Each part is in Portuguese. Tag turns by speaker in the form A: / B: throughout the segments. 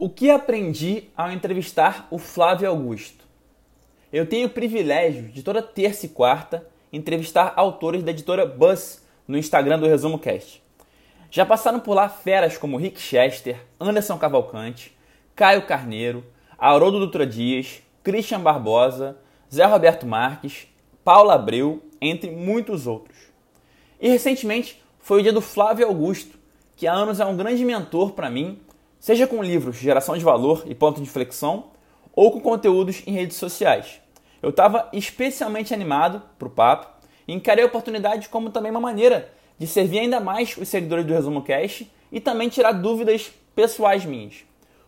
A: O que aprendi ao entrevistar o Flávio Augusto? Eu tenho o privilégio de toda terça e quarta entrevistar autores da editora Buzz no Instagram do Resumo Cast. Já passaram por lá feras como Rick Chester, Anderson Cavalcante, Caio Carneiro, Haroldo Dutra Dias, Christian Barbosa, Zé Roberto Marques, Paula Abreu, entre muitos outros. E recentemente foi o dia do Flávio Augusto, que há anos é um grande mentor para mim seja com livros de geração de valor e ponto de inflexão, ou com conteúdos em redes sociais. Eu estava especialmente animado para o papo e encarei a oportunidade como também uma maneira de servir ainda mais os seguidores do Resumo Cash e também tirar dúvidas pessoais minhas.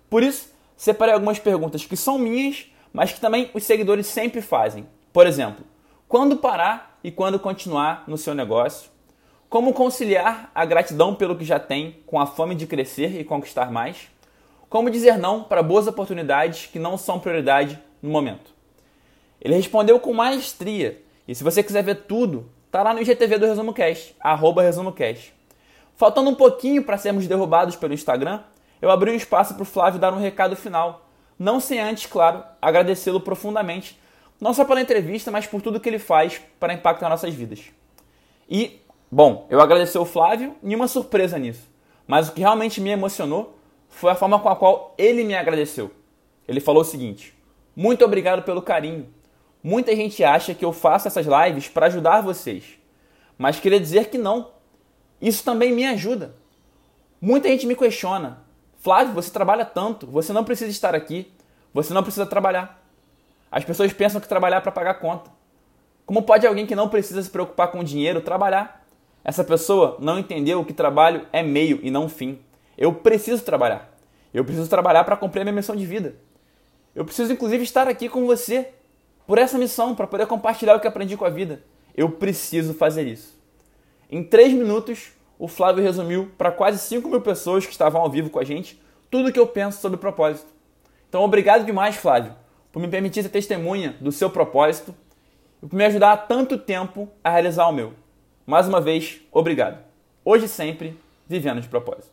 A: Por isso, separei algumas perguntas que são minhas, mas que também os seguidores sempre fazem. Por exemplo, quando parar e quando continuar no seu negócio? Como conciliar a gratidão pelo que já tem com a fome de crescer e conquistar mais? Como dizer não para boas oportunidades que não são prioridade no momento? Ele respondeu com maestria. E se você quiser ver tudo, tá lá no IGTV do Resumo Cast, arroba Resumo Cast. Faltando um pouquinho para sermos derrubados pelo Instagram, eu abri um espaço para o Flávio dar um recado final. Não sem antes, claro, agradecê-lo profundamente, não só pela entrevista, mas por tudo que ele faz para impactar nossas vidas. E Bom, eu agradeci o Flávio, nenhuma surpresa nisso. Mas o que realmente me emocionou foi a forma com a qual ele me agradeceu. Ele falou o seguinte: Muito obrigado pelo carinho. Muita gente acha que eu faço essas lives para ajudar vocês, mas queria dizer que não. Isso também me ajuda. Muita gente me questiona: Flávio, você trabalha tanto, você não precisa estar aqui, você não precisa trabalhar. As pessoas pensam que trabalhar é para pagar conta. Como pode alguém que não precisa se preocupar com dinheiro trabalhar? Essa pessoa não entendeu que trabalho é meio e não fim. Eu preciso trabalhar. Eu preciso trabalhar para cumprir a minha missão de vida. Eu preciso, inclusive, estar aqui com você por essa missão, para poder compartilhar o que aprendi com a vida. Eu preciso fazer isso. Em três minutos, o Flávio resumiu para quase 5 mil pessoas que estavam ao vivo com a gente tudo o que eu penso sobre propósito. Então, obrigado demais, Flávio, por me permitir ser testemunha do seu propósito e por me ajudar há tanto tempo a realizar o meu. Mais uma vez, obrigado. Hoje sempre, vivendo de propósito.